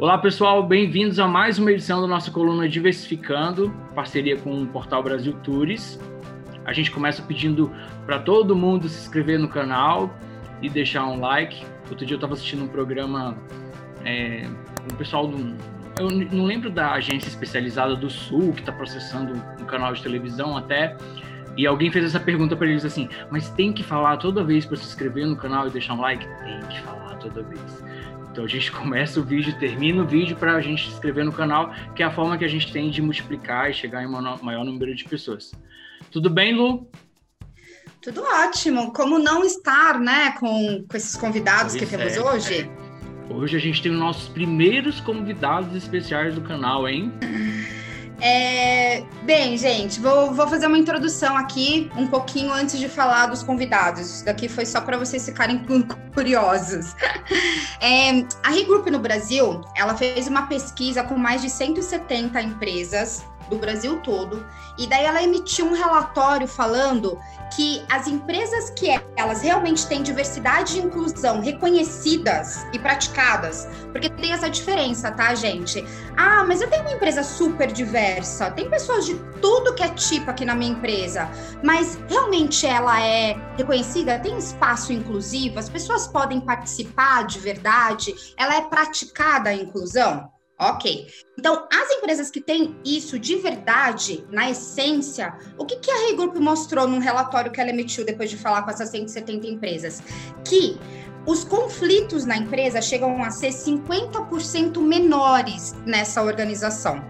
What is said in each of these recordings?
Olá pessoal, bem-vindos a mais uma edição da nossa coluna Diversificando, parceria com o Portal Brasil Tours. A gente começa pedindo para todo mundo se inscrever no canal e deixar um like. Outro dia eu estava assistindo um programa é, com o pessoal do. Eu não lembro da agência especializada do Sul que está processando um canal de televisão até. E alguém fez essa pergunta para eles assim: mas tem que falar toda vez para se inscrever no canal e deixar um like? Tem que falar toda vez. Então a gente começa o vídeo, termina o vídeo para a gente se inscrever no canal, que é a forma que a gente tem de multiplicar e chegar em um maior número de pessoas. Tudo bem, Lu? Tudo ótimo. Como não estar, né, com, com esses convidados pois que temos é, hoje? É. Hoje a gente tem os nossos primeiros convidados especiais do canal, hein? É, bem, gente, vou, vou, fazer uma introdução aqui um pouquinho antes de falar dos convidados. Isso daqui foi só para vocês ficarem curiosos. É, a Regroup no Brasil, ela fez uma pesquisa com mais de 170 empresas do Brasil todo. E daí ela emitiu um relatório falando que as empresas que elas realmente têm diversidade e inclusão reconhecidas e praticadas, porque tem essa diferença, tá, gente? Ah, mas eu tenho uma empresa super diversa, tem pessoas de tudo que é tipo aqui na minha empresa, mas realmente ela é reconhecida, tem espaço inclusivo, as pessoas podem participar de verdade, ela é praticada a inclusão? Ok. Então, as empresas que têm isso de verdade, na essência, o que, que a Rei Group mostrou num relatório que ela emitiu depois de falar com essas 170 empresas? Que os conflitos na empresa chegam a ser 50% menores nessa organização.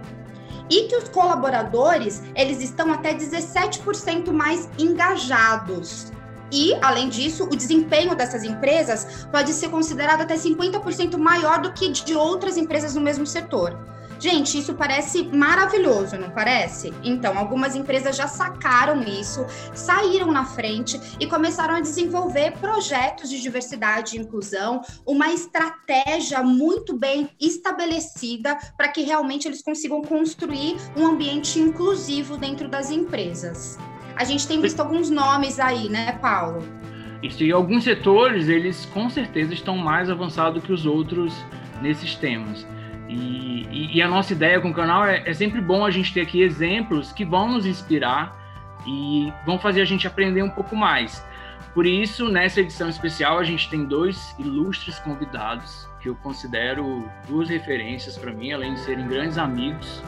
E que os colaboradores, eles estão até 17% mais engajados e, além disso, o desempenho dessas empresas pode ser considerado até 50% maior do que de outras empresas no mesmo setor. Gente, isso parece maravilhoso, não parece? Então, algumas empresas já sacaram isso, saíram na frente e começaram a desenvolver projetos de diversidade e inclusão, uma estratégia muito bem estabelecida para que realmente eles consigam construir um ambiente inclusivo dentro das empresas. A gente tem visto alguns nomes aí, né, Paulo? Isso, e alguns setores, eles com certeza estão mais avançados que os outros nesses temas. E, e, e a nossa ideia com o canal é, é sempre bom a gente ter aqui exemplos que vão nos inspirar e vão fazer a gente aprender um pouco mais. Por isso, nessa edição especial, a gente tem dois ilustres convidados que eu considero duas referências para mim, além de serem grandes amigos.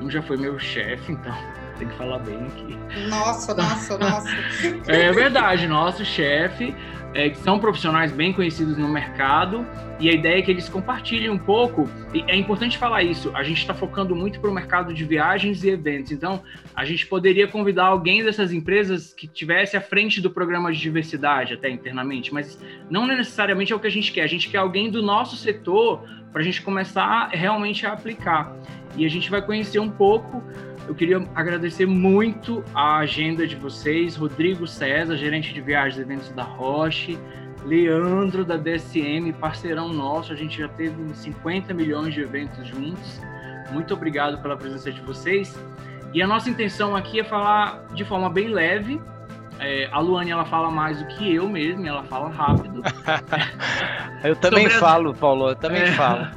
Um já foi meu chefe, então tem que falar bem aqui. Nossa, nossa, nossa. é verdade, nosso chefe, é, que são profissionais bem conhecidos no mercado, e a ideia é que eles compartilhem um pouco, e é importante falar isso, a gente está focando muito para o mercado de viagens e eventos, então a gente poderia convidar alguém dessas empresas que tivesse à frente do programa de diversidade, até internamente, mas não necessariamente é o que a gente quer, a gente quer alguém do nosso setor para a gente começar realmente a aplicar. E a gente vai conhecer um pouco eu queria agradecer muito a agenda de vocês, Rodrigo César, gerente de viagens e eventos da Roche, Leandro da DSM, parceirão nosso, a gente já teve 50 milhões de eventos juntos. Muito obrigado pela presença de vocês. E a nossa intenção aqui é falar de forma bem leve. É, a Luane ela fala mais do que eu mesmo, ela fala rápido. eu também falo, Paulo, eu também é, falo.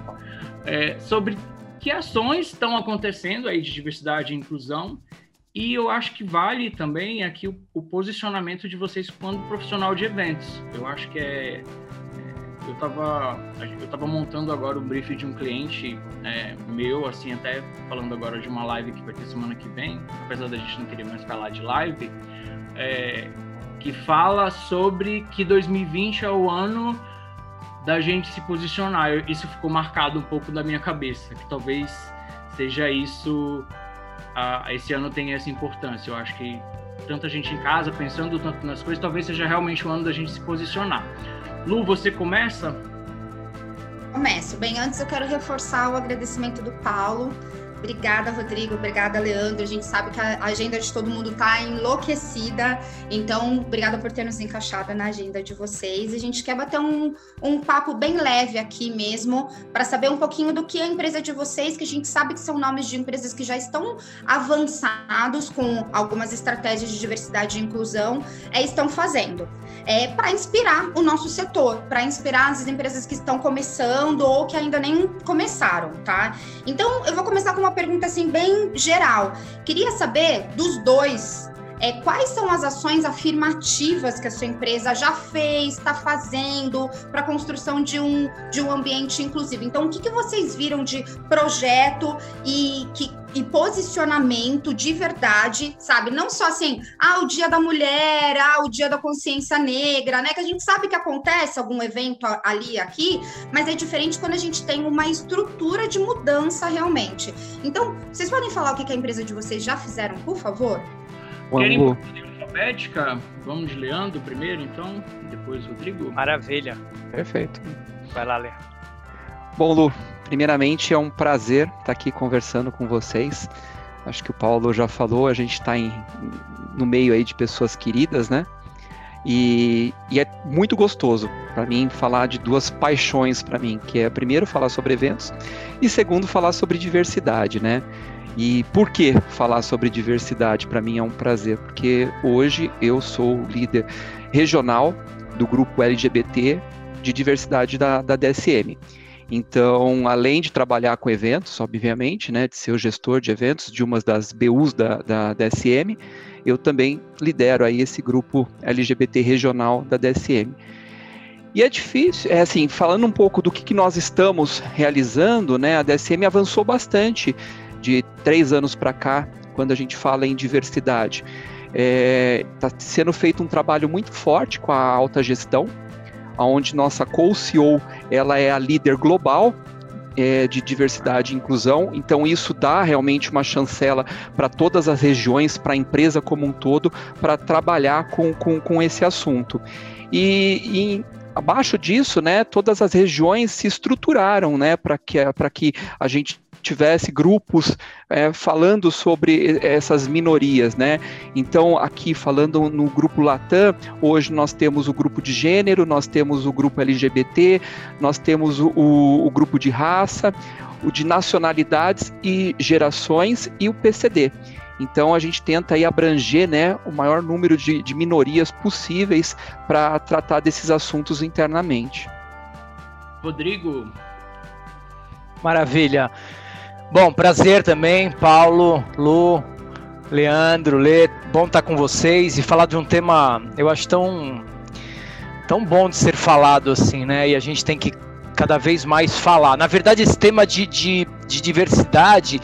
É, sobre que ações estão acontecendo aí de diversidade e inclusão e eu acho que vale também aqui o, o posicionamento de vocês quando profissional de eventos. Eu acho que é, é eu estava eu tava montando agora o brief de um cliente é, meu, assim, até falando agora de uma live que vai ter semana que vem, apesar da gente não querer mais falar de live, é, que fala sobre que 2020 é o ano da gente se posicionar. Isso ficou marcado um pouco da minha cabeça, que talvez seja isso, uh, esse ano tenha essa importância. Eu acho que tanta gente em casa pensando tanto nas coisas, talvez seja realmente o ano da gente se posicionar. Lu, você começa? Começo. Bem, antes eu quero reforçar o agradecimento do Paulo Obrigada, Rodrigo. Obrigada, Leandro. A gente sabe que a agenda de todo mundo está enlouquecida. Então, obrigada por ter nos encaixado na agenda de vocês. A gente quer bater um, um papo bem leve aqui mesmo, para saber um pouquinho do que é a empresa de vocês, que a gente sabe que são nomes de empresas que já estão avançados com algumas estratégias de diversidade e inclusão, é, estão fazendo. é, para inspirar o nosso setor, para inspirar as empresas que estão começando ou que ainda nem começaram, tá? Então, eu vou começar com uma pergunta assim bem geral. Queria saber dos dois é, quais são as ações afirmativas que a sua empresa já fez, está fazendo para a construção de um, de um ambiente inclusivo? Então, o que, que vocês viram de projeto e, que, e posicionamento de verdade, sabe? Não só assim, ah, o dia da mulher, ah, o dia da consciência negra, né? Que a gente sabe que acontece algum evento ali, aqui, mas é diferente quando a gente tem uma estrutura de mudança realmente. Então, vocês podem falar o que a empresa de vocês já fizeram, por favor? Querem por alfabética? Vamos de Leandro primeiro, então, depois Rodrigo. Maravilha. Perfeito. Vai lá, Lê. Bom, Lu, primeiramente é um prazer estar aqui conversando com vocês. Acho que o Paulo já falou, a gente está no meio aí de pessoas queridas, né? E, e é muito gostoso para mim falar de duas paixões para mim, que é primeiro falar sobre eventos e segundo falar sobre diversidade, né? E por que falar sobre diversidade? Para mim é um prazer, porque hoje eu sou líder regional do grupo LGBT de diversidade da, da DSM. Então, além de trabalhar com eventos, obviamente, né, de ser o gestor de eventos de uma das BUs da, da DSM, eu também lidero aí esse grupo LGBT regional da DSM. E é difícil, é assim, falando um pouco do que, que nós estamos realizando, né, a DSM avançou bastante de três anos para cá, quando a gente fala em diversidade. Está é, tá sendo feito um trabalho muito forte com a alta gestão, onde nossa co-CEO ela é a líder global é, de diversidade e inclusão, então isso dá realmente uma chancela para todas as regiões, para a empresa como um todo, para trabalhar com, com, com esse assunto. E, e abaixo disso, né, todas as regiões se estruturaram, né, para que, que a gente tivesse grupos é, falando sobre essas minorias, né? Então, aqui falando no grupo Latam, hoje nós temos o grupo de gênero, nós temos o grupo LGBT, nós temos o, o, o grupo de raça, o de nacionalidades e gerações e o PCD. Então a gente tenta aí abranger né, o maior número de, de minorias possíveis para tratar desses assuntos internamente. Rodrigo. Maravilha. Bom, prazer também, Paulo, Lu, Leandro, Lê, bom estar com vocês e falar de um tema, eu acho tão tão bom de ser falado assim, né? E a gente tem que cada vez mais falar. Na verdade, esse tema de, de, de diversidade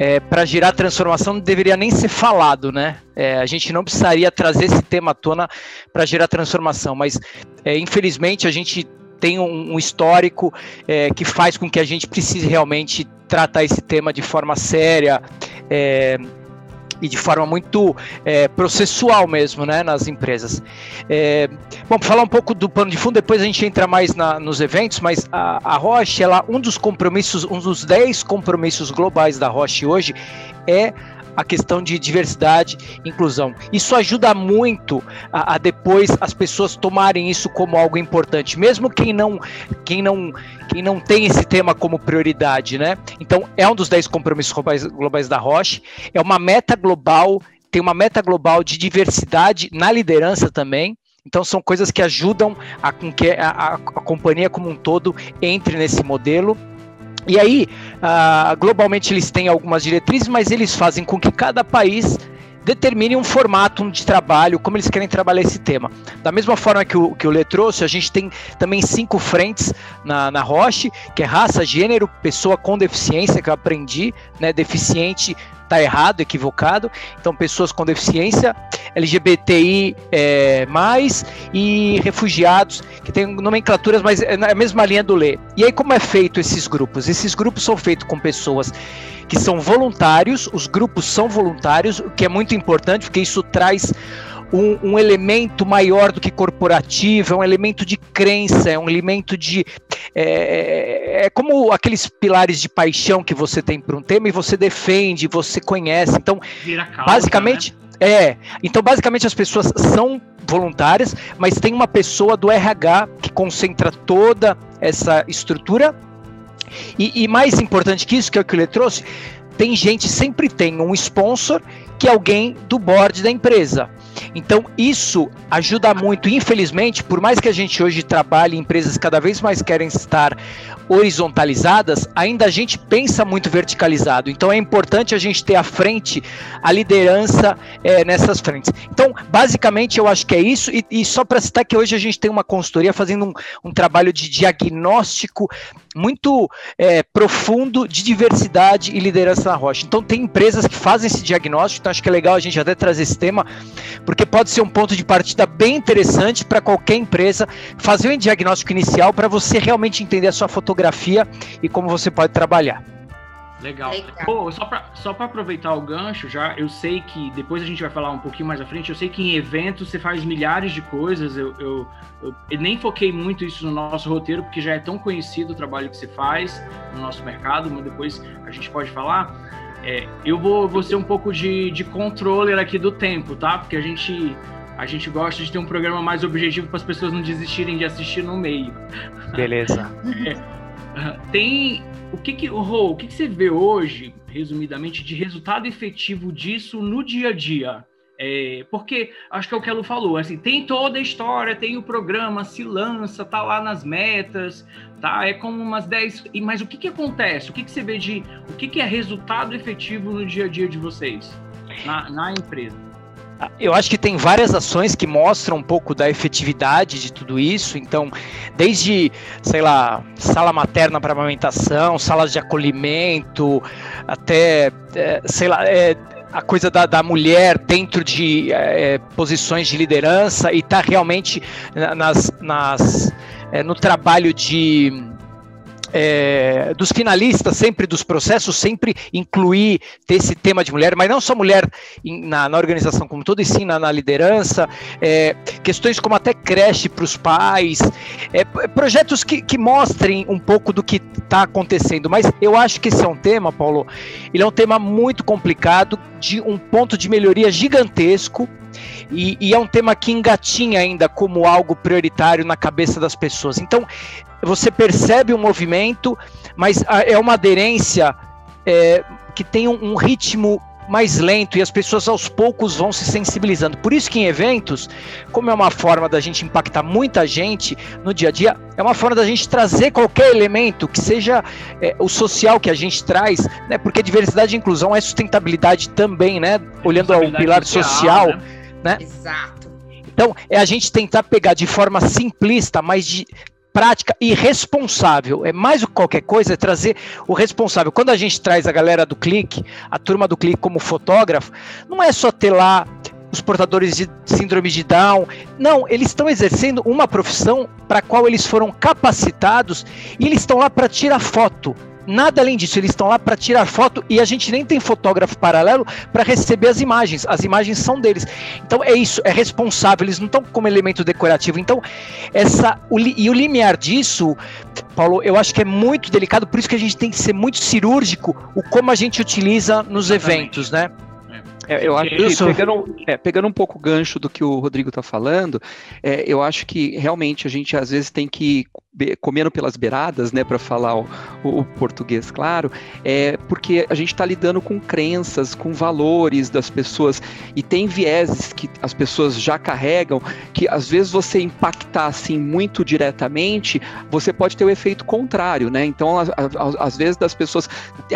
é, para gerar transformação não deveria nem ser falado, né? É, a gente não precisaria trazer esse tema à tona para gerar transformação, mas é, infelizmente a gente tem um, um histórico é, que faz com que a gente precise realmente tratar esse tema de forma séria é, e de forma muito é, processual mesmo, né, nas empresas. É, bom, falar um pouco do pano de fundo, depois a gente entra mais na, nos eventos, mas a, a Roche, ela, um dos compromissos, um dos 10 compromissos globais da Roche hoje é a questão de diversidade e inclusão. Isso ajuda muito a, a, depois as pessoas tomarem isso como algo importante, mesmo quem não, quem não, quem não tem esse tema como prioridade, né? Então é um dos 10 compromissos globais, globais da Roche, é uma meta global, tem uma meta global de diversidade na liderança também. Então são coisas que ajudam a com que a, a, a companhia como um todo entre nesse modelo. E aí, uh, globalmente eles têm algumas diretrizes, mas eles fazem com que cada país determine um formato de trabalho, como eles querem trabalhar esse tema. Da mesma forma que o, que o Lê trouxe, a gente tem também cinco frentes na, na Roche, que é raça, gênero, pessoa com deficiência, que eu aprendi, né, deficiente tá errado, equivocado. Então, pessoas com deficiência, LGBTI é, mais e refugiados, que tem nomenclaturas, mas é na mesma linha do Lê. E aí, como é feito esses grupos? Esses grupos são feitos com pessoas que são voluntários, os grupos são voluntários, o que é muito importante, porque isso traz um, um, elemento maior do que corporativo, é um elemento de crença, é um elemento de. É, é, é como aqueles pilares de paixão que você tem para um tema e você defende, você conhece. Então, causa, basicamente. Né? É, então basicamente as pessoas são voluntárias, mas tem uma pessoa do RH que concentra toda essa estrutura. E, e mais importante que isso, que é o que ele trouxe, tem gente, sempre tem um sponsor que é alguém do board da empresa. Então, isso ajuda muito. Infelizmente, por mais que a gente hoje trabalhe em empresas cada vez mais querem estar horizontalizadas, ainda a gente pensa muito verticalizado. Então, é importante a gente ter à frente a liderança é, nessas frentes. Então, basicamente, eu acho que é isso. E, e só para citar que hoje a gente tem uma consultoria fazendo um, um trabalho de diagnóstico muito é, profundo de diversidade e liderança na rocha. Então, tem empresas que fazem esse diagnóstico, então acho que é legal a gente até trazer esse tema, porque pode ser um ponto de partida bem interessante para qualquer empresa fazer um diagnóstico inicial para você realmente entender a sua fotografia e como você pode trabalhar. Legal. Legal. Pô, só para só aproveitar o gancho, já eu sei que depois a gente vai falar um pouquinho mais à frente. Eu sei que em eventos você faz milhares de coisas. Eu, eu, eu, eu, nem foquei muito isso no nosso roteiro, porque já é tão conhecido o trabalho que você faz no nosso mercado, mas depois a gente pode falar. É, eu vou, vou ser um pouco de, de controller aqui do tempo, tá? Porque a gente, a gente gosta de ter um programa mais objetivo para as pessoas não desistirem de assistir no meio. Beleza. É, tem o que que, Rô, o que, que você vê hoje, resumidamente, de resultado efetivo disso no dia a dia? É, porque acho que é o que ela falou, assim, tem toda a história, tem o programa, se lança, tá lá nas metas, tá? É como umas 10. Mas o que, que acontece? O que, que você vê de. O que, que é resultado efetivo no dia a dia de vocês, na, na empresa? Eu acho que tem várias ações que mostram um pouco da efetividade de tudo isso. Então, desde, sei lá, sala materna para amamentação, salas de acolhimento, até, é, sei lá, é, a coisa da, da, mulher dentro de é, posições de liderança e tá realmente nas, nas é, no trabalho de é, dos finalistas, sempre dos processos, sempre incluir ter esse tema de mulher, mas não só mulher em, na, na, organização como todo, e sim na, na liderança, é, questões como até creche para os pais, é, projetos que, que mostrem um pouco do que está acontecendo. Mas eu acho que esse é um tema, Paulo, ele é um tema muito complicado, de um ponto de melhoria gigantesco, e, e, é um tema que engatinha ainda como algo prioritário na cabeça das pessoas. Então, você percebe o movimento, mas é uma aderência é, que tem um, um ritmo mais lento e as pessoas aos poucos vão se sensibilizando. Por isso que em eventos, como é uma forma da gente impactar muita gente no dia a dia, é uma forma da gente trazer qualquer elemento que seja é, o social que a gente traz, né? Porque diversidade e inclusão é sustentabilidade também, né? Olhando ao pilar social, social né? Né? Exato. Então, é a gente tentar pegar de forma simplista, mas de prática e responsável. É mais do que qualquer coisa, é trazer o responsável. Quando a gente traz a galera do clique, a turma do clique como fotógrafo, não é só ter lá os portadores de síndrome de Down. Não, eles estão exercendo uma profissão para a qual eles foram capacitados e eles estão lá para tirar foto. Nada além disso, eles estão lá para tirar foto e a gente nem tem fotógrafo paralelo para receber as imagens. As imagens são deles. Então é isso, é responsável, eles não estão como elemento decorativo. Então, essa o, e o limiar disso, Paulo, eu acho que é muito delicado, por isso que a gente tem que ser muito cirúrgico o como a gente utiliza nos Exatamente. eventos, né? É, eu acho que pegando, é, pegando um pouco o gancho do que o Rodrigo está falando, é, eu acho que realmente a gente às vezes tem que comendo pelas beiradas, né, para falar o, o, português claro, é porque a gente está lidando com crenças, com valores das pessoas e tem vieses que as pessoas já carregam que às vezes você impactar assim muito diretamente, você pode ter o efeito contrário, né? Então, às vezes das pessoas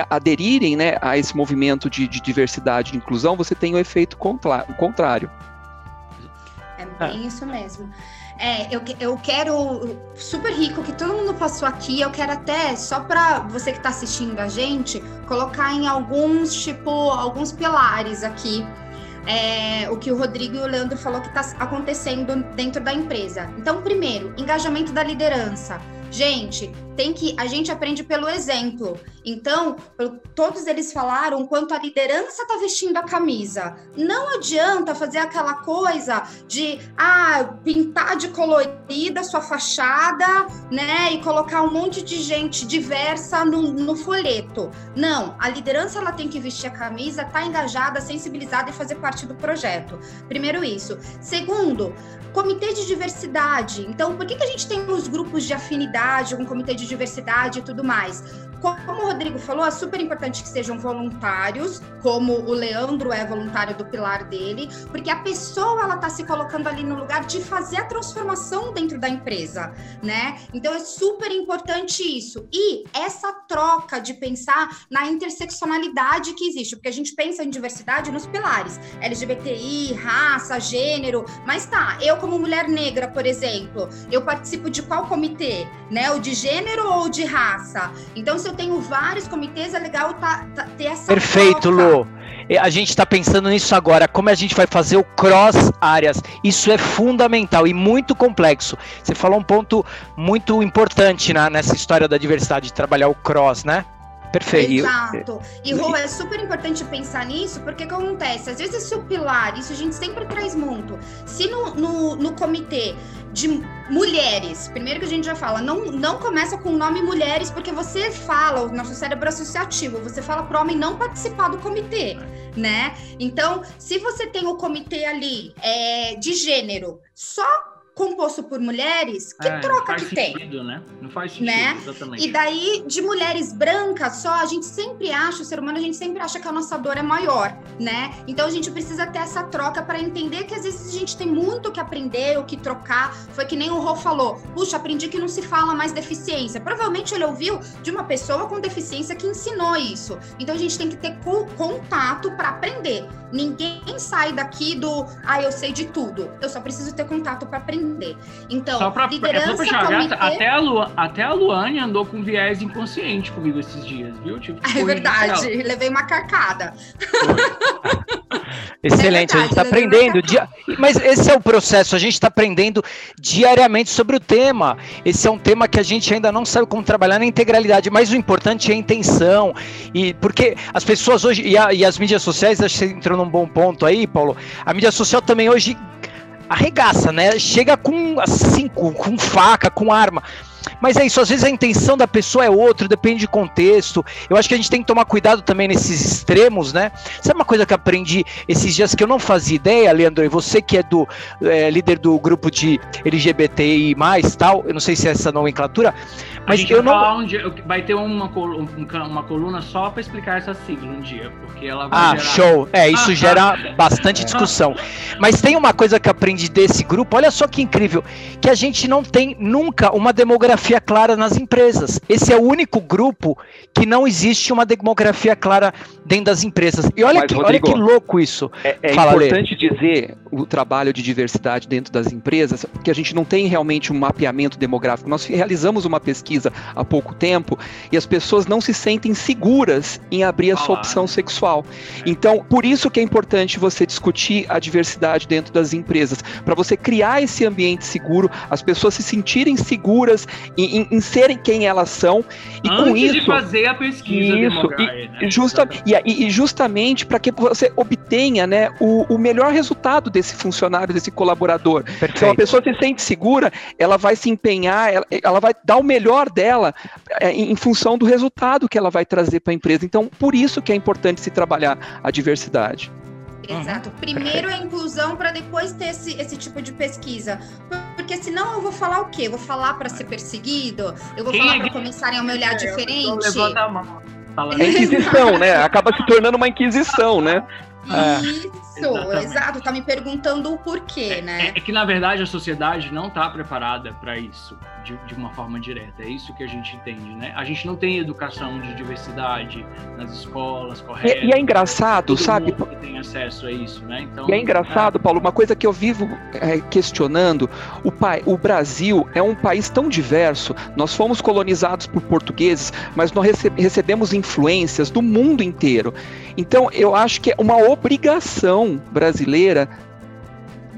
aderirem, né, a esse movimento de, de diversidade, de inclusão, você tem o efeito contrário. É bem isso mesmo. É, eu, eu quero super rico que todo mundo passou aqui. Eu quero até, só para você que está assistindo a gente, colocar em alguns, tipo, alguns pilares aqui. É, o que o Rodrigo e o Leandro falou que está acontecendo dentro da empresa. Então, primeiro, engajamento da liderança. Gente, tem que a gente aprende pelo exemplo. Então, todos eles falaram quanto a liderança está vestindo a camisa. Não adianta fazer aquela coisa de ah, pintar de colorida sua fachada, né, e colocar um monte de gente diversa no, no folheto. Não, a liderança ela tem que vestir a camisa, tá engajada, sensibilizada e fazer parte do projeto. Primeiro isso. Segundo, comitê de diversidade. Então, por que, que a gente tem os grupos de afinidade, um comitê de diversidade e tudo mais? Como o Rodrigo falou, é super importante que sejam voluntários, como o Leandro é voluntário do pilar dele, porque a pessoa ela tá se colocando ali no lugar de fazer a transformação dentro da empresa, né? Então é super importante isso. E essa troca de pensar na interseccionalidade que existe, porque a gente pensa em diversidade nos pilares, LGBTI, raça, gênero, mas tá, eu como mulher negra, por exemplo, eu participo de qual comitê, né? O de gênero ou de raça? Então, se eu tenho vários comitês, é legal tá, tá, ter essa. Perfeito, troca. Lu. A gente está pensando nisso agora, como a gente vai fazer o cross áreas. Isso é fundamental e muito complexo. Você falou um ponto muito importante na, nessa história da diversidade, de trabalhar o cross, né? Perfeito. Exato. E, Rô, é super importante pensar nisso, porque o que acontece? Às vezes, se o pilar, isso a gente sempre traz muito, se no, no, no comitê de mulheres. Primeiro que a gente já fala, não, não começa com o nome mulheres, porque você fala, o nosso cérebro associativo, você fala para o homem não participar do comitê, né? Então, se você tem o comitê ali é, de gênero, só composto por mulheres, que é, troca que sentido, tem? Né? Não faz sentido, né? exatamente. E daí, de mulheres brancas só, a gente sempre acha, o ser humano, a gente sempre acha que a nossa dor é maior, né? Então a gente precisa ter essa troca para entender que às vezes a gente tem muito o que aprender, o que trocar. Foi que nem o Rô falou, puxa, aprendi que não se fala mais deficiência. Provavelmente ele ouviu de uma pessoa com deficiência que ensinou isso. Então a gente tem que ter contato para aprender. Ninguém sai daqui do, ah, eu sei de tudo. Eu só preciso ter contato para aprender. Então, só pra, liderança, é comitê... até, a Lu, até a Luane andou com viés inconsciente comigo esses dias, viu? Tipo, é verdade, levei uma carcada. Excelente, é verdade, a gente está aprendendo. Dia... Mas esse é o processo, a gente está aprendendo diariamente sobre o tema. Esse é um tema que a gente ainda não sabe como trabalhar na integralidade, mas o importante é a intenção. E porque as pessoas hoje, e, a, e as mídias sociais, acho que você entrou num bom ponto aí, Paulo. A mídia social também hoje arregaça, né? Chega com assim, com, com faca, com arma. Mas é isso, às vezes a intenção da pessoa é outra, depende de contexto. Eu acho que a gente tem que tomar cuidado também nesses extremos, né? Sabe uma coisa que aprendi esses dias que eu não fazia ideia, Leandro, e você que é do é, líder do grupo de LGBTI, tal, eu não sei se é essa nomenclatura, mas eu não. Um dia, vai ter uma, uma coluna só para explicar essa sigla um dia, porque ela vai. Ah, gerar... show! É, isso gera bastante discussão. Mas tem uma coisa que aprendi desse grupo, olha só que incrível, que a gente não tem nunca uma demografia clara nas empresas. Esse é o único grupo que não existe uma demografia clara dentro das empresas. E olha, Mas, que, Rodrigo, olha que louco isso. É, é importante dizer o trabalho de diversidade dentro das empresas, porque a gente não tem realmente um mapeamento demográfico. Nós realizamos uma pesquisa há pouco tempo e as pessoas não se sentem seguras em abrir a sua opção sexual. Então, por isso que é importante você discutir a diversidade dentro das empresas, para você criar esse ambiente seguro, as pessoas se sentirem seguras em, em, em serem quem elas são e Antes com isso de fazer a pesquisa isso e, né? justa, e, e, justamente para que você obtenha né, o, o melhor resultado desse funcionário, desse colaborador. Perfeito. Então a pessoa se sente segura, ela vai se empenhar, ela, ela vai dar o melhor dela é, em, em função do resultado que ela vai trazer para a empresa. Então, por isso que é importante se trabalhar a diversidade. Exato. Uhum. Primeiro a inclusão para depois ter esse, esse tipo de pesquisa. Porque senão eu vou falar o quê? Eu vou falar para ser perseguido? Eu vou Quem falar é para começarem a me olhar é, diferente? Levanta a mão. É inquisição, né? Acaba se tornando uma inquisição, né? É. Isso, Exatamente. exato. Tá me perguntando o porquê, é, né? É, é, que, na verdade, a sociedade não está preparada para isso de, de, uma forma direta. É isso que a gente entende, né? A gente não tem educação de diversidade nas escolas, correto? E, e é engraçado, Todo sabe? Mundo tem acesso a isso, né? Então, e é engraçado, é... Paulo, uma coisa que eu vivo é, questionando: o, pai, o Brasil é um país tão diverso. Nós fomos colonizados por portugueses, mas nós recebemos influências do mundo inteiro. Então, eu acho que é uma obrigação brasileira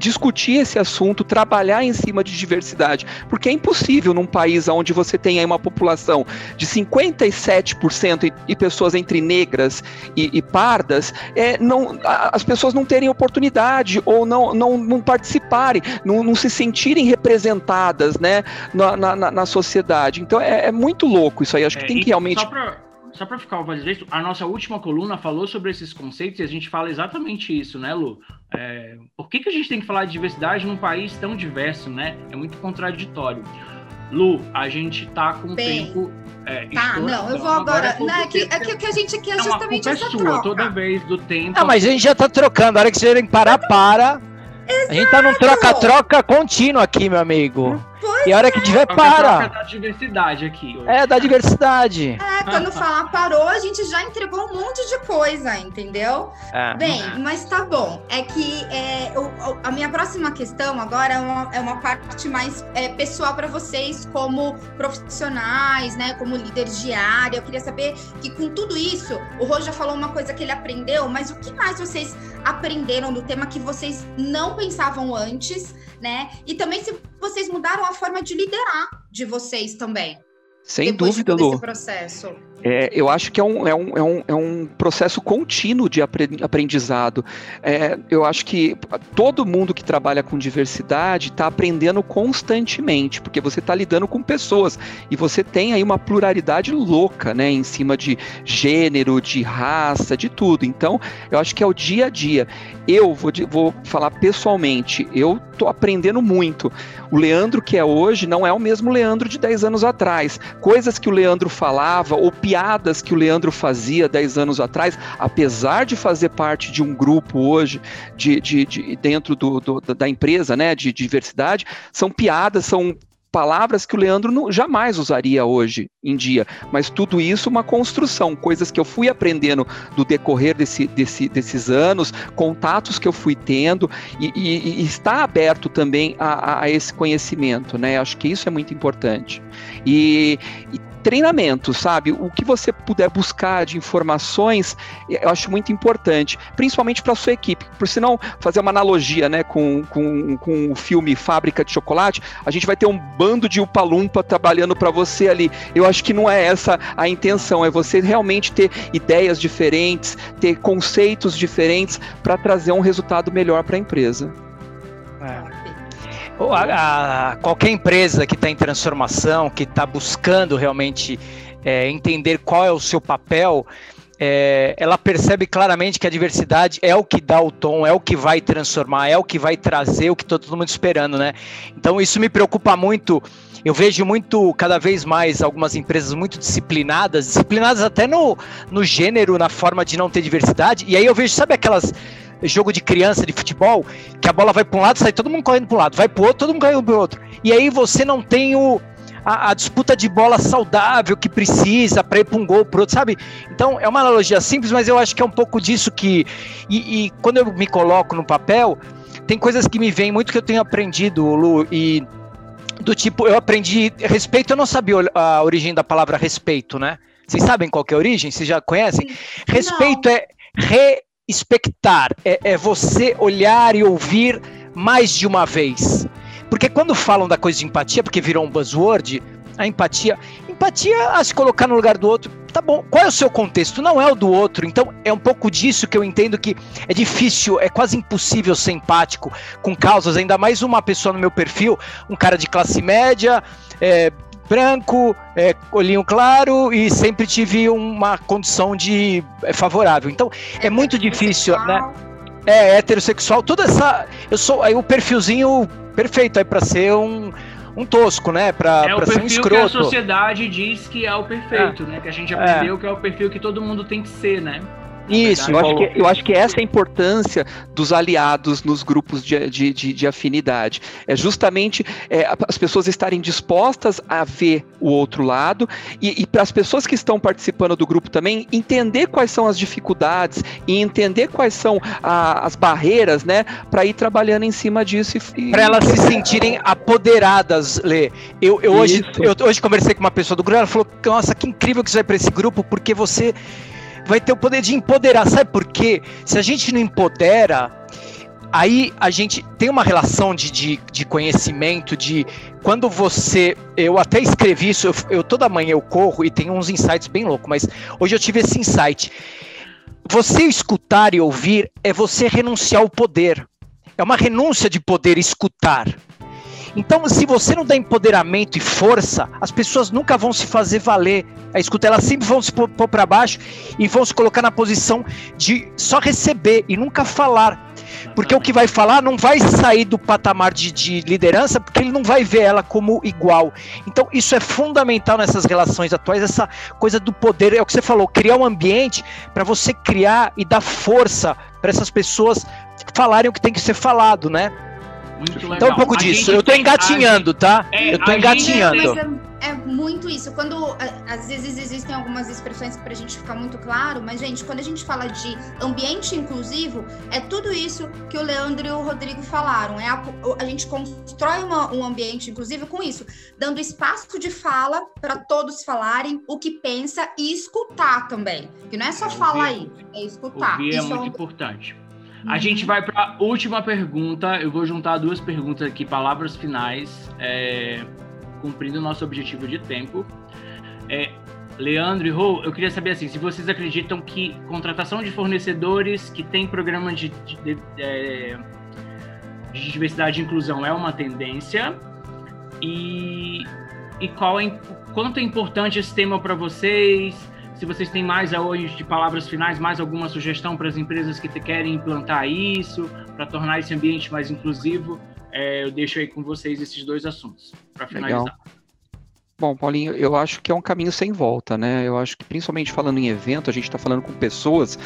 discutir esse assunto, trabalhar em cima de diversidade, porque é impossível num país onde você tem aí uma população de 57% e, e pessoas entre negras e, e pardas, é, não, as pessoas não terem oportunidade ou não, não, não participarem, não, não se sentirem representadas né, na, na, na sociedade. Então é, é, muito louco isso aí, acho que é, tem que realmente. Só pra só para ficar o valideiro, a nossa última coluna falou sobre esses conceitos e a gente fala exatamente isso, né, Lu? É, por que, que a gente tem que falar de diversidade num país tão diverso, né? É muito contraditório. Lu, a gente tá com Bem, tempo. É, Tá, não, eu vou agora. não, é, que, é que o que a gente quer é Não, a justamente culpa é sua, troca. toda vez do tempo. Ah, mas a gente já tá trocando. A hora que vocês querem parar, para. A gente tá num troca-troca contínuo aqui, meu amigo. E a hora que tiver, Troca- troca para. da diversidade aqui. hoje. É, da diversidade. É, quando falar parou, a gente já entregou um monte de coisa, entendeu? É. Bem, mas tá bom. É que é, o- a minha próxima questão agora é uma, é uma parte mais é, pessoal para vocês, como profissionais, né? Como líderes de área. Eu queria saber que com tudo isso, o Rô já falou uma coisa que ele aprendeu, mas o que mais vocês aprenderam do tema que vocês não pensavam antes, né? E também se vocês mudaram a forma de liderar de vocês também. Sem dúvida, Lu. esse processo. É, eu acho que é um, é um, é um, é um processo contínuo de apre- aprendizado. É, eu acho que todo mundo que trabalha com diversidade está aprendendo constantemente, porque você está lidando com pessoas e você tem aí uma pluralidade louca, né, em cima de gênero, de raça, de tudo. Então, eu acho que é o dia a dia. Eu vou, vou falar pessoalmente, eu estou aprendendo muito. O Leandro que é hoje não é o mesmo Leandro de 10 anos atrás. Coisas que o Leandro falava ou piadas que o Leandro fazia 10 anos atrás, apesar de fazer parte de um grupo hoje de, de- de- dentro do, do- da empresa, né, de diversidade, são piadas, são palavras que o Leandro não- jamais usaria hoje em dia, mas tudo isso uma construção, coisas que eu fui aprendendo no decorrer desse, desse- desses anos, contatos que eu fui tendo e, e- e está aberto também a- a esse conhecimento, né? Acho que isso é muito importante. E, e treinamento, sabe? O que você puder buscar de informações, eu acho muito importante, principalmente para a sua equipe. Por se não fazer uma analogia, né, com, com, com o filme Fábrica de Chocolate, a gente vai ter um bando de upalumpa trabalhando para você ali. Eu acho que não é essa a intenção, é você realmente ter ideias diferentes, ter conceitos diferentes para trazer um resultado melhor para a empresa. Ou a- a- qualquer empresa que está em transformação, que está buscando realmente é, entender qual é o seu papel, é, ela percebe claramente que a diversidade é o que dá o tom, é o que vai transformar, é o que vai trazer o que tá todo mundo esperando, né? Então isso me preocupa muito. Eu vejo muito, cada vez mais, algumas empresas muito disciplinadas, disciplinadas até no, no gênero, na forma de não ter diversidade. E aí eu vejo, sabe aquelas jogo de criança de futebol, que a bola vai para um lado, sai todo mundo correndo para um lado, vai para o outro, todo mundo correndo para o outro. E aí você não tem o, a, a disputa de bola saudável que precisa para ir para um gol, para outro, sabe? Então é uma analogia simples, mas eu acho que é um pouco disso que. E, e quando eu me coloco no papel, tem coisas que me vêm muito que eu tenho aprendido, Lu, e do tipo, eu aprendi respeito, eu não sabia a origem da palavra respeito, né? Vocês sabem qual é a origem? Vocês já conhecem? Respeito é respectar, é, é você olhar e ouvir mais de uma vez. Porque quando falam da coisa de empatia, porque virou um buzzword, a empatia, empatia a se colocar no lugar do outro, tá bom. Qual é o seu contexto? Não é o do outro. Então é um pouco disso que eu entendo que é difícil, é quase impossível ser empático com causas, ainda mais uma pessoa no meu perfil, um cara de classe média, é, branco, é, olhinho claro e sempre tive uma condição de é, favorável. Então é muito difícil, né? É heterossexual, toda essa, eu sou aí o perfilzinho perfeito aí para ser um um tosco, né? Pra, é ser um perfil que escroto. a sociedade diz que é o perfeito, né? Que a gente aprendeu que é o perfil que todo mundo tem que ser, né? Isso, Eu acho, que, eu acho que essa é a importância dos aliados nos grupos de, de, de, de afinidade. É justamente é, as pessoas estarem dispostas a ver o outro lado e, e para as pessoas que estão participando do grupo também entender quais são as dificuldades e entender quais são a- as barreiras, né, para ir trabalhando em cima disso. E, Pra elas se sentirem apoderadas, Lê. Eu, eu hoje, eu hoje conversei com uma pessoa do grupo, ela falou: Nossa, que incrível que você vai pra esse grupo, porque você vai ter o poder de empoderar. Sabe por quê? Se a gente não empodera, aí a gente tem uma relação de, de, de conhecimento, de quando você. Eu até escrevi isso, eu, eu toda manhã eu corro e tenho uns insights bem loucos, mas hoje eu tive esse insight. Você escutar e ouvir é você renunciar ao poder. É uma renúncia de poder escutar. Então, se você não dá empoderamento e força, as pessoas nunca vão se fazer valer. A escuta, elas sempre vão se pôr para baixo e vão se colocar na posição de só receber e nunca falar. Porque o que vai falar não vai sair do patamar de, de, liderança, porque ele não vai ver ela como igual. Então, isso é fundamental nessas relações atuais, essa coisa do poder. É o que você falou, criar um ambiente para você criar e dar força para essas pessoas falarem o que tem que ser falado, né? Muito legal. Então, um pouco disso. Eu tô engatinhando, tá? É, eu tô engatinhando. É, é, muito isso. Quando às vezes existem algumas expressões para a gente ficar muito claro, mas, gente, quando a gente fala de ambiente inclusivo, é tudo isso que o Leandro e o Rodrigo falaram. É a, a gente constrói uma, um ambiente inclusivo com isso, dando espaço de fala para todos falarem o que pensa e escutar também. Que não é só falar aí, é escutar. Ouvir é isso é muito é um... importante. A gente vai para a última pergunta. Eu vou juntar duas perguntas aqui, palavras finais, é, cumprindo o nosso objetivo de tempo. É, Leandro e Rô, eu queria saber assim, se vocês acreditam que contratação de fornecedores que tem programa de, de, de, é, de diversidade e inclusão é uma tendência e, e qual é, quanto é importante esse tema para vocês? Se vocês têm mais hoje de palavras finais, mais alguma sugestão para as empresas que querem implantar isso, para tornar esse ambiente mais inclusivo, é, eu deixo aí com vocês esses dois assuntos para finalizar. Legal. Bom, Paulinho, eu acho que é um caminho sem volta, né? Eu acho que principalmente falando em evento, a gente está falando com pessoas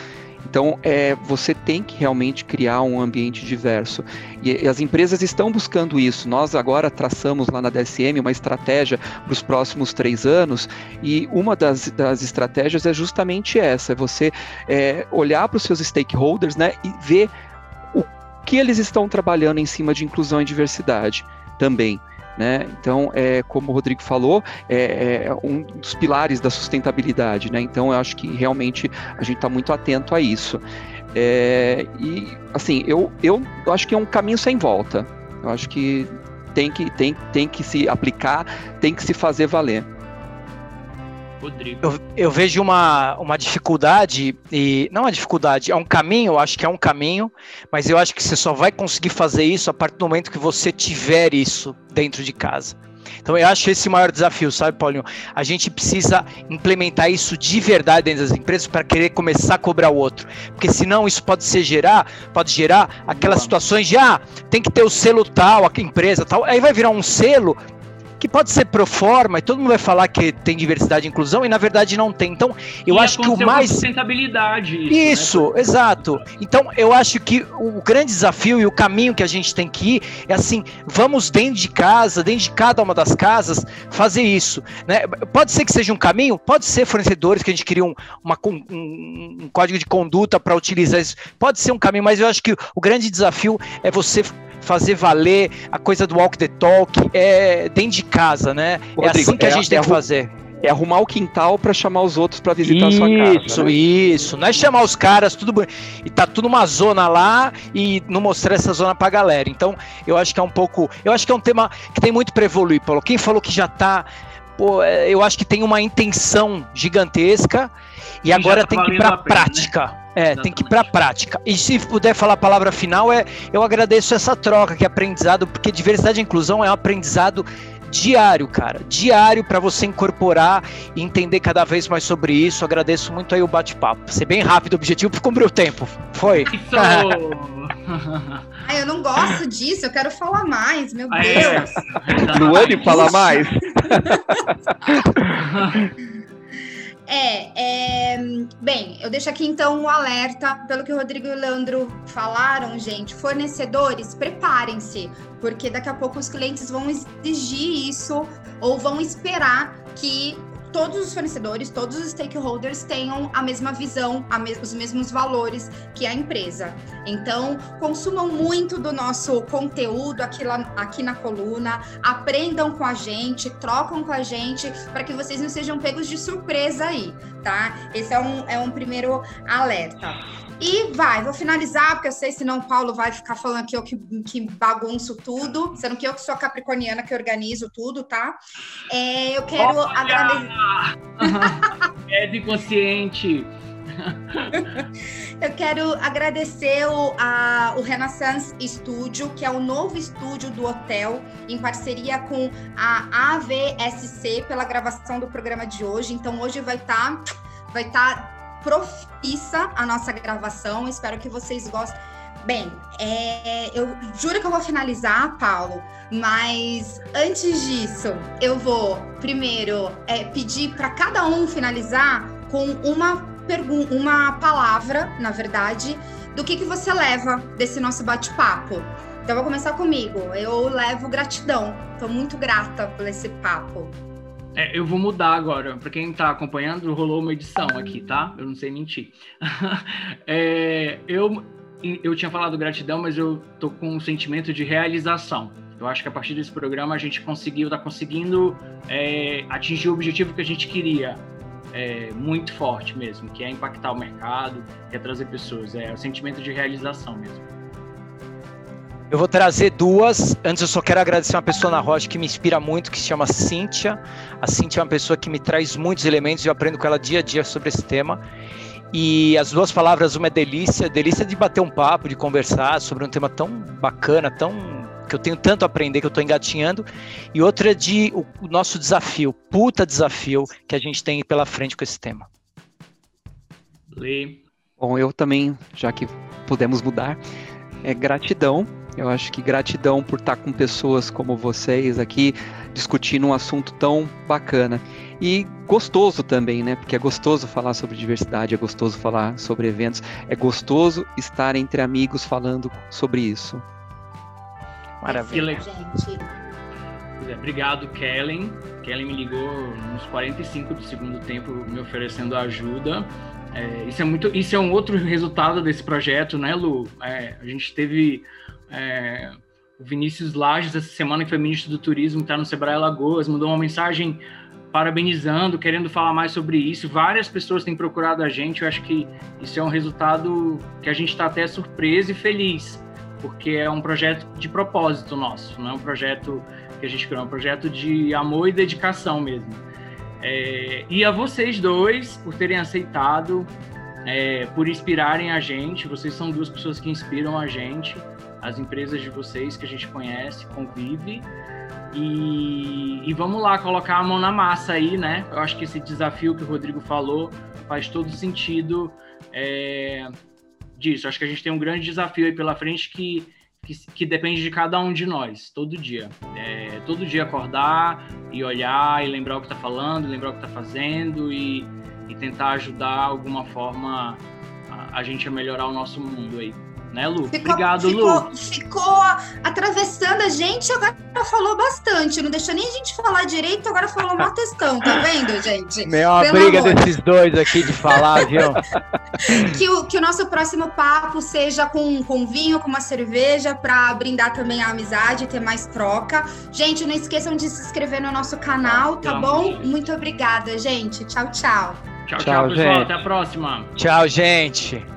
então, é, você tem que realmente criar um ambiente diverso. E, e, as empresas estão buscando isso. Nós agora traçamos lá na DSM uma estratégia para os próximos três anos, e uma das, das estratégias é justamente essa: é você é, olhar para os seus stakeholders né, e ver o que eles estão trabalhando em cima de inclusão e diversidade também. Né? Então, é, como o Rodrigo falou, é, é, um dos pilares da sustentabilidade. Né? Então, eu acho que realmente a gente está muito atento a isso. É, e, assim, eu, eu acho que é um caminho sem volta. Eu acho que tem que, tem, tem que se aplicar, tem que se fazer valer. Rodrigo. Eu, eu, vejo uma, uma dificuldade, e não uma dificuldade, é um caminho, eu acho que é um caminho, mas eu acho que você só vai conseguir fazer isso a partir do momento que você tiver isso dentro de casa. Então eu acho esse o maior desafio, sabe, Paulinho? A gente precisa implementar isso de verdade dentro das empresas para querer começar a cobrar o outro. Porque senão isso pode ser gerar, pode gerar aquelas situações de ah, tem que ter o selo tal, a empresa tal. Aí vai virar um selo que pode ser pro forma, e todo mundo vai falar que tem diversidade e inclusão, e na verdade não tem. Então, eu e acho que o mais. Sustentabilidade. Isso, isso né? exato. Então, eu acho que o grande desafio e o caminho que a gente tem que ir é assim: vamos dentro de casa, dentro de cada uma das casas, fazer isso. Né? Pode ser que seja um caminho, pode ser fornecedores que a gente cria um, uma, um, um código de conduta para utilizar isso, pode ser um caminho, mas eu acho que o grande desafio é você fazer valer a coisa do walk the talk é dentro de casa, né? Rodrigo, é assim que a gente é, tem que fazer. É arrumar o quintal para chamar os outros para visitar isso, a sua casa. Isso, né? isso. Não é chamar os caras, tudo e tá tudo uma zona lá e não mostrar essa zona pra galera. Então, eu acho que é um pouco. Eu acho que é um tema que tem muito para evoluir, Paulo. Quem falou que já tá. Pô, é, eu acho que tem uma intenção gigantesca e, e agora tá tem que ir pra prática. Né? É, Exatamente. tem que ir para a prática. E se puder falar a palavra final, é eu agradeço essa troca, que é aprendizado, porque diversidade e inclusão é um aprendizado diário, cara. Diário para você incorporar e entender cada vez mais sobre isso. Agradeço muito aí o bate-papo. Ser bem rápido, objetivo para cumprir o tempo. Foi. Ai, eu não gosto disso, eu quero falar mais, meu Deus. É. Luane, fala mais. É, é, bem, eu deixo aqui então o um alerta, pelo que o Rodrigo e o Leandro falaram, gente, fornecedores, preparem-se, porque daqui a pouco os clientes vão exigir isso ou vão esperar que todos os fornecedores, todos os stakeholders tenham a mesma visão, a os mesmos valores que a empresa. Então, consumam muito do nosso conteúdo aqui, lá, aqui na coluna, aprendam com a gente, trocam com a gente, para que vocês não sejam pegos de surpresa aí, tá? Esse é um, é um primeiro alerta. E vai, vou finalizar, porque eu sei senão o Paulo vai ficar falando aqui eu que, que bagunço tudo, sendo que eu que sou capricorniana que organizo tudo, tá? É, eu quero Olha! agradecer. é de consciente. Eu quero agradecer o, a, o Renaissance Studio, que é o novo estúdio do hotel, em parceria com a AVSC pela gravação do programa de hoje. Então hoje vai estar tá, vai tá profissa a nossa gravação. Espero que vocês gostem Bem, é, eu juro que eu vou finalizar, Paulo, mas antes disso, eu vou primeiro é, pedir para cada um finalizar com uma pergunta, uma palavra, na verdade, do que, que você leva desse nosso bate-papo. Então, vou começar comigo. Eu levo gratidão. Estou muito grata por esse papo. É, eu vou mudar agora. Para quem está acompanhando, rolou uma edição aqui, tá? Eu não sei mentir. é, eu, eu tinha falado gratidão, mas eu tô com um sentimento de realização. Eu acho que a partir desse programa a gente conseguiu, está conseguindo é, atingir o objetivo que a gente queria. É, muito forte mesmo, que é impactar o mercado, que é trazer pessoas. É o sentimento de realização mesmo. Eu vou trazer duas. Antes, eu só quero agradecer uma pessoa na Rocha que me inspira muito, que se chama Cíntia. A Cíntia é uma pessoa que me traz muitos elementos e eu aprendo com ela dia a dia sobre esse tema. E as duas palavras, uma é delícia, delícia de bater um papo, de conversar sobre um tema tão bacana, tão que eu tenho tanto a aprender que eu estou engatinhando, e outra é de o, o nosso desafio, puta desafio que a gente tem pela frente com esse tema. Lê. Bom, eu também, já que pudemos mudar, é gratidão eu acho que gratidão por estar com pessoas como vocês aqui discutindo um assunto tão bacana. E gostoso também, né? Porque é gostoso falar sobre diversidade, é gostoso falar sobre eventos, é gostoso estar entre amigos falando sobre isso. Maravilha. Gente. É, obrigado, Kellen. Kellen me ligou nos 45 do segundo tempo me oferecendo ajuda. É, isso é muito, isso é um outro resultado desse projeto, né, Lu? É, a gente teve é, o Vinícius Lages, essa semana, que foi ministro do Turismo, está no Sebrae Lagoas, mandou uma mensagem parabenizando, querendo falar mais sobre isso. Várias pessoas têm procurado a gente. Eu acho que isso é um resultado que a gente está até surpreso e feliz, porque é um projeto de propósito nosso, não é um projeto que a gente criou, é um projeto de amor e dedicação mesmo. É, e a vocês dois por terem aceitado, é, por inspirarem a gente. Vocês são duas pessoas que inspiram a gente as empresas de vocês que a gente conhece, convive. E, e, vamos lá, colocar a mão na massa aí, né? Eu acho que esse desafio que o Rodrigo falou faz todo sentido é, disso. Acho que a gente tem um grande desafio aí pela frente que, que, que depende de cada um de nós, todo dia. É, todo dia acordar e olhar e lembrar o que está falando, lembrar o que está fazendo e, e tentar ajudar alguma forma a, a gente a melhorar o nosso mundo aí né, Lu? Ficou, Obrigado, ficou, Lu. Ficou atravessando a gente, agora falou bastante. Não deixou nem a gente falar direito, agora falou uma textão, tá vendo, gente? Uma Pelo briga amor. desses dois aqui de falar, viu? que, o, que o nosso próximo papo seja com, com vinho, com uma cerveja, para brindar também a amizade, ter mais troca. Gente, não esqueçam de se inscrever no nosso canal, tá bom? Muito obrigada, gente. Tchau, tchau. Tchau, tchau, tchau pessoal. Gente. Até a próxima. Tchau, gente.